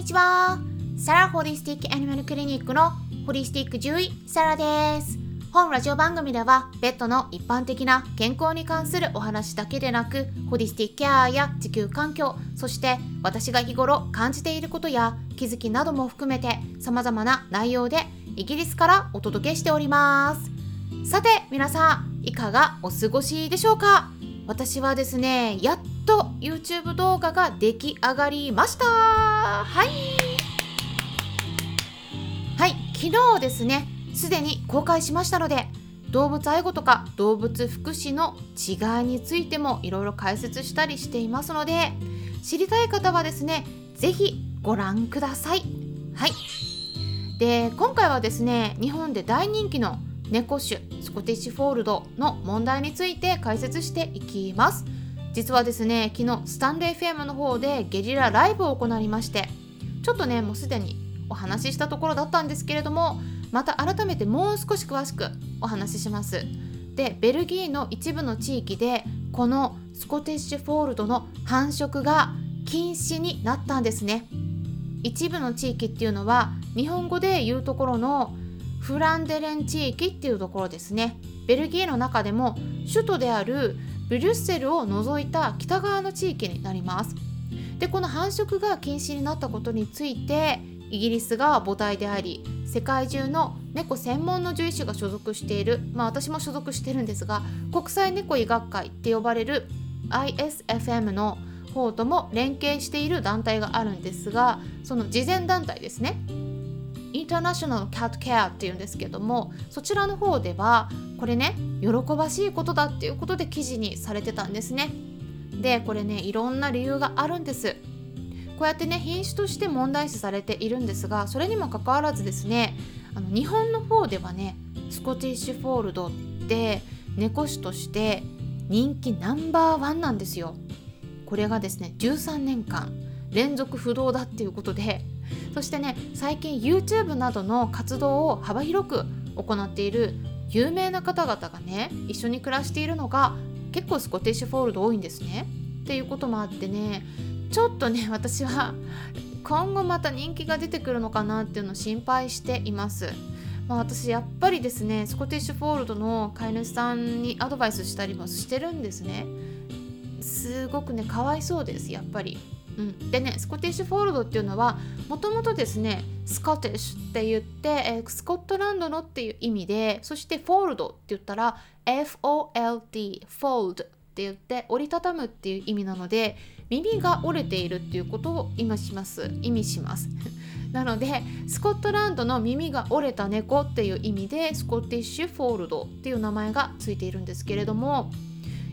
にちは。サラホリスティックアニマルクリニックのホリスティック獣医サラです。本ラジオ番組ではペットの一般的な健康に関するお話だけでなくホリスティックケアや地球環境そして私が日頃感じていることや気づきなども含めて様々な内容でイギリスからお届けしております。さて皆さんいかがお過ごしでしょうか？私はですねやっと YouTube 動画が出来上がりました。はい。はい。昨日ですねすでに公開しましたので動物愛護とか動物福祉の違いについてもいろいろ解説したりしていますので知りたい方はですね是非ご覧ください。はい。で今回はですね日本で大人気の猫種スコティッシュフォールドの問題について解説していきます。実はですね昨日スタンド FM の方でゲリラライブを行いましてちょっとねもうすでにお話ししたところだったんですけれどもまた改めてもう少し詳しくお話しします。でベルギーの一部の地域でこのスコティッシュフォールドの繁殖が禁止になったんですね。一部の地域っていうのは日本語で言うところのフランデレン地域っていうところですね。ベルギーの中でも首都であるブリュッセルを除いた北側の地域になります。でこの繁殖が禁止になったことについてイギリスが母体であり世界中の猫専門の獣医師が所属しているまあ私も所属してるんですが国際猫医学会って呼ばれる ISFM の方とも連携している団体があるんですがその慈善団体ですね。インターナショナルキャットケアっていうんですけどもそちらの方ではこれね喜ばしいことだっていうことで記事にされてたんですね。でこれねいろんな理由があるんです。こうやってね品種として問題視されているんですがそれにもかかわらずですねあの日本の方ではねスコティッシュフォールドって猫種として人気ナンバーワンなんですよ。これがですね13年間連続不動だっていうことでそしてね最近 YouTube などの活動を幅広く行っている有名な方々がね一緒に暮らしているのが結構スコティッシュフォールド多いんですね。っていうこともあってねちょっとね 私は今後また人気が出てくるのかなっていうのを心配しています。まあ、私やっぱりですねスコティッシュフォールドの飼い主さんにアドバイスしたりもしてるんですね。すごくねかわいそうですやっぱり。うん、でねスコティッシュフォールドっていうのはもともとですね Scottish って言って、え、スコットランドのっていう意味でそして fold って言ったら FOLD フォールドって言って折りたたむっていう意味なので耳が折れているっていうことを意味します。意味します。なのでスコットランドの耳が折れた猫っていう意味でスコティッシュフォールドっていう名前がついているんですけれども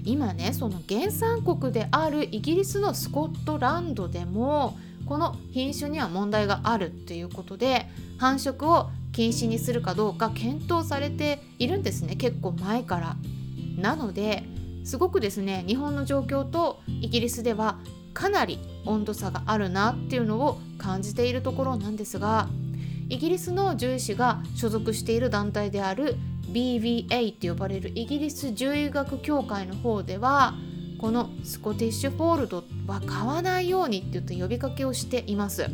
今ねその原産国であるイギリスのスコットランドでもこの品種には問題があるっていうことで繁殖を禁止にするかどうか検討されているんですね結構前から。なのですごくですね日本の状況とイギリスではかなり温度差があるなっていうのを感じているところなんですがイギリスの獣医師が所属している団体である BVA って呼ばれるイギリス獣医学協会の方ではこのスコティッシュフォールドは買わないようにって言って呼びかけをしています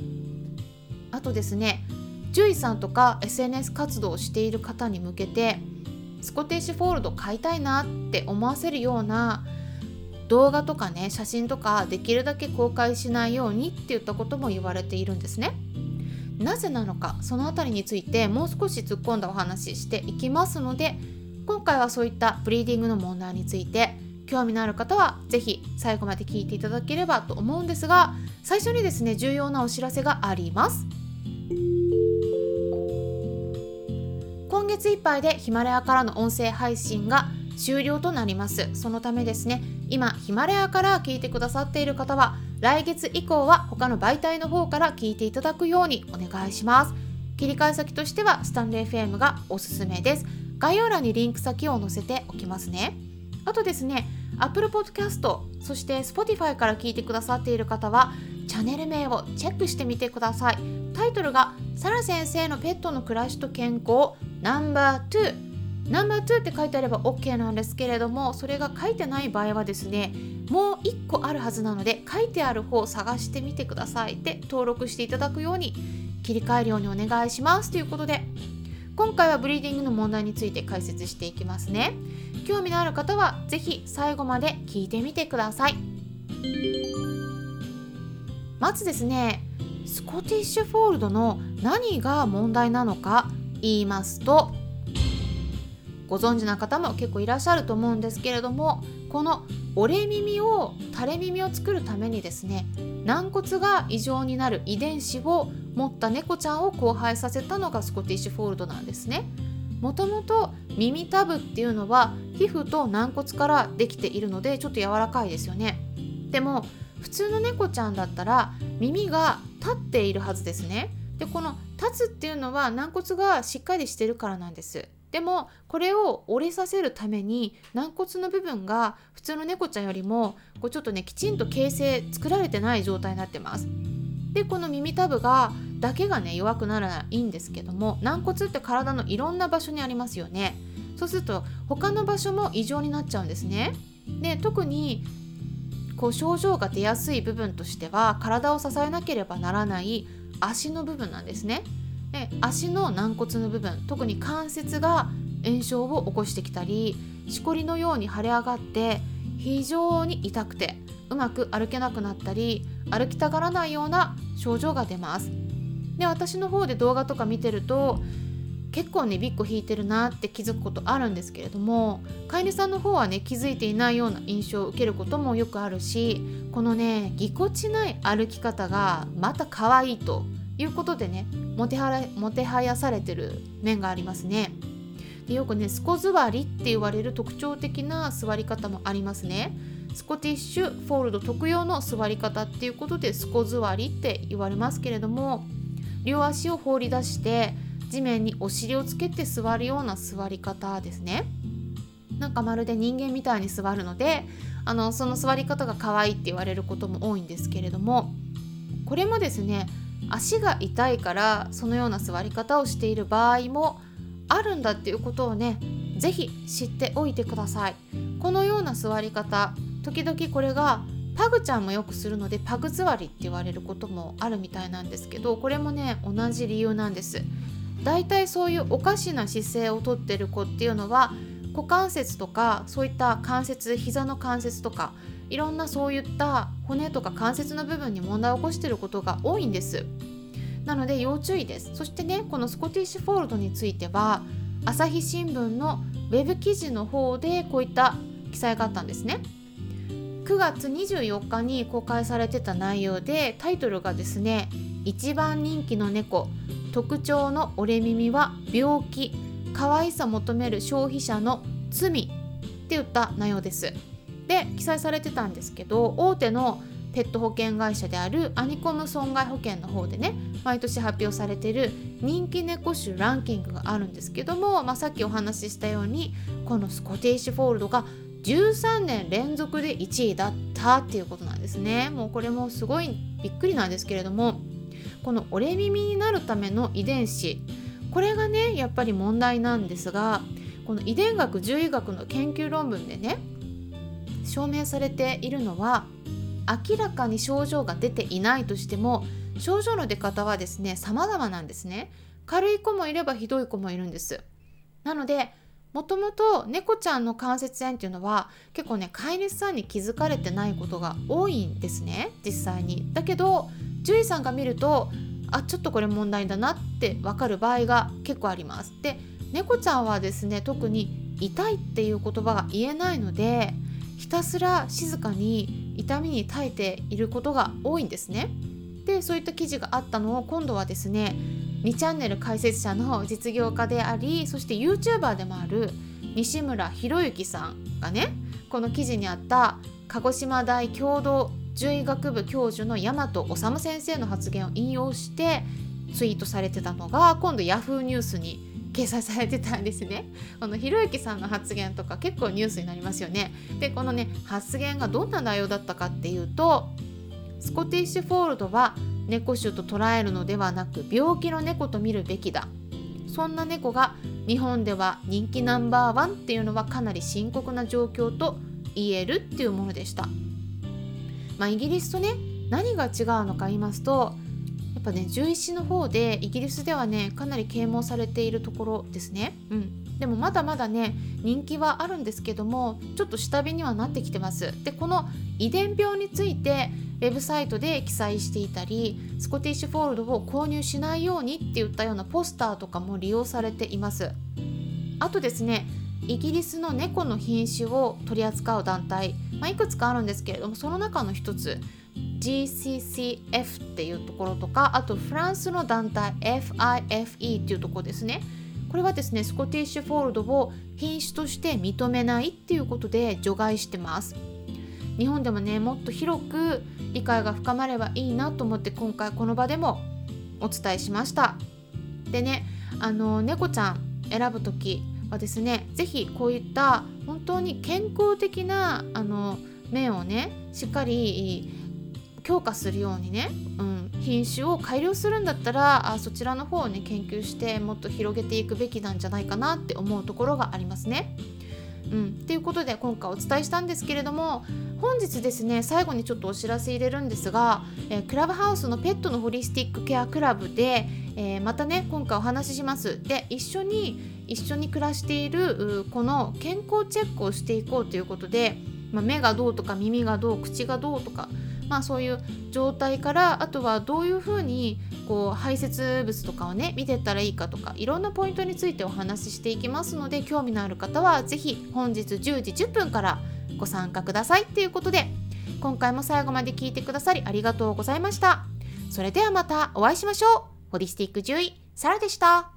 あとですね獣医さんとか SNS 活動をしている方に向けてスコティッシュフォールド買いたいなって思わせるような動画とかね写真とかできるだけ公開しないようにって言ったことも言われているんですね。なぜなのかその辺りについてもう少し突っ込んだお話ししていきますので今回はそういったブリーディングの問題について興味のある方は是非最後まで聞いていただければと思うんですが最初にですね重要なお知らせがあります。今月いっぱいでヒマラヤからの音声配信が終了となります。そのためですね。今ヒマラヤから聞いてくださっている方は来月以降は他の媒体の方から聞いていただくようにお願いします。切り替え先としてはスタンレー FM がおすすめです。概要欄にリンク先を載せておきますね。あとですね Apple Podcast そして Spotify から聞いてくださっている方はチャンネル名をチェックしてみてください。タイトルがサラ先生のペットの暮らしと健康ナンバー2ナンバー2って書いてあれば OK なんですけれどもそれが書いてない場合はですねもう1個あるはずなので書いてある方を探してみてください。って登録していただくように切り替えるようにお願いします。ということで今回はブリーディングの問題について解説していきますね。興味のある方は是非最後まで聞いてみてください。まずですねスコティッシュフォールドの何が問題なのか言いますとご存知な方も結構いらっしゃると思うんですけれどもこの折れ耳を垂れ耳を作るためにですね軟骨が異常になる遺伝子を持った猫ちゃんを交配させたのがスコティッシュフォールドなんですね。もともと耳たぶっていうのは皮膚と軟骨からできているのでちょっと柔らかいですよね。でも普通の猫ちゃんだったら耳が立っているはずですね。でこの立つっていうのは軟骨がしっかりしてるからなんです。でもこれを折れさせるために軟骨の部分が普通の猫ちゃんよりもこうちょっとねきちんと形成作られてない状態になってます。でこの耳たぶがだけがね弱くならないんですけども軟骨って体のいろんな場所にありますよね。そうすると他の場所も異常になっちゃうんですね。で特にこう症状が出やすい部分としては体を支えなければならない足の部分なんですね。で足の軟骨の部分特に関節が炎症を起こしてきたりしこりのように腫れ上がって非常に痛くてうまく歩けなくなったり歩きたがらないような症状が出ます。で私の方で動画とか見てると結構ねビッコ引いてるなって気づくことあるんですけれども飼い主さんの方はね気づいていないような印象を受けることもよくあるしこのねぎこちない歩き方がまた可愛いということでねもてはらもてはやされてる面がありますね。でよくねスコ座りって言われる特徴的な座り方もありますね。スコティッシュフォールド特有の座り方っていうことでスコ座りって言われますけれども両足を放り出して地面にお尻をつけて座るような座り方ですね。なんかまるで人間みたいに座るのであのその座り方が可愛いって言われることも多いんですけれどもこれもですね足が痛いからそのような座り方をしている場合もあるんだっていうことをね是非知っておいてください。このような座り方時々これがパグちゃんもよくするのでパグ座りって言われることもあるみたいなんですけどこれもね同じ理由なんです。だいたいそういうおかしな姿勢をとってる子っていうのは股関節とかそういった関節膝の関節とかいろんなそういった骨とか関節の部分に問題を起こしていることが多いんです。なので要注意です。そしてねこのスコティッシュフォールドについては朝日新聞のウェブ記事の方でこういった記載があったんですね。9月24日に公開されてた内容でタイトルがですね一番人気の猫特徴の折れ耳は病気可愛さ求める消費者の罪って言った内容です。で記載されてたんですけど大手のペット保険会社であるアニコム損害保険の方でね毎年発表されてる人気猫種ランキングがあるんですけども、まあ、さっきお話ししたようにこのスコティッシュフォールドが13年連続で1位だったっていうことなんですね。もうこれもすごいびっくりなんですけれどもこの折れ耳になるための遺伝子これがねやっぱり問題なんですがこの遺伝学獣医学の研究論文でね証明されているのは明らかに症状が出ていないとしても症状の出方はですね様々なんですね軽い子もいればひどい子もいるんですなのでもともと猫ちゃんの関節炎っていうのは結構ね飼い主さんに気づかれてないことが多いんですね実際に。だけど獣医さんが見るとあちょっとこれ問題だなって分かる場合が結構あります。で猫ちゃんはですね特に痛いっていう言葉が言えないのでひたすら静かに痛みに耐えていることが多いんですね。でそういった記事があったのを今度はですね2チャンネル解説者の実業家でありそして YouTuber でもある西村博之さんがねこの記事にあった鹿児島大共同獣医学部教授の大和修先生の発言を引用してツイートされてたのが今度 Yahoo ニュースに掲載されてたんですね。このひろゆきさんの発言とか結構ニュースになりますよね。でこのね発言がどんな内容だったかっていうとスコティッシュフォールドは猫種と捉えるのではなく病気の猫と見るべきだそんな猫が日本では人気ナンバーワンっていうのはかなり深刻な状況と言えるっていうものでしたまあ、イギリスとね何が違うのか言いますとぱね獣医師の方でイギリスではねかなり啓蒙されているところですね。うん。でもまだまだね人気はあるんですけどもちょっと下火にはなってきてます。でこの遺伝病についてウェブサイトで記載していたりスコティッシュフォールドを購入しないようにっていったようなポスターとかも利用されています。あとですねイギリスの猫の品種を取り扱う団体、まあ、いくつかあるんですけれどもその中の一つ GCCF っていうところとかあとフランスの団体 FIFE っていうところですね。これはですねスコティッシュフォールドを品種として認めないっていうことで除外してます。日本でもねもっと広く理解が深まればいいなと思って今回この場でもお伝えしました。でねあの猫ちゃん選ぶ時はですね是非こういった本当に健康的なあの面をねしっかり強化するようにね、うん、品種を改良するんだったらあそちらの方をね研究してもっと広げていくべきなんじゃないかなって思うところがありますね。うん、っていうことで今回お伝えしたんですけれども本日ですね最後にちょっとお知らせ入れるんですが、えー、クラブハウスのペットのホリスティックケアクラブで、えー、またね今回お話ししますで一緒に一緒に暮らしているこの健康チェックをしていこうということで、まあ、目がどうとか耳がどう口がどうとかまあ、そういう状態からあとはどういうふうにこう排泄物とかをね見てったらいいかとかいろんなポイントについてお話ししていきますので興味のある方は是非本日10時10分からご参加くださいっていうことで今回も最後まで聞いてくださりありがとうございました。それではまたお会いしましょう。ホリスティック獣医サラでした。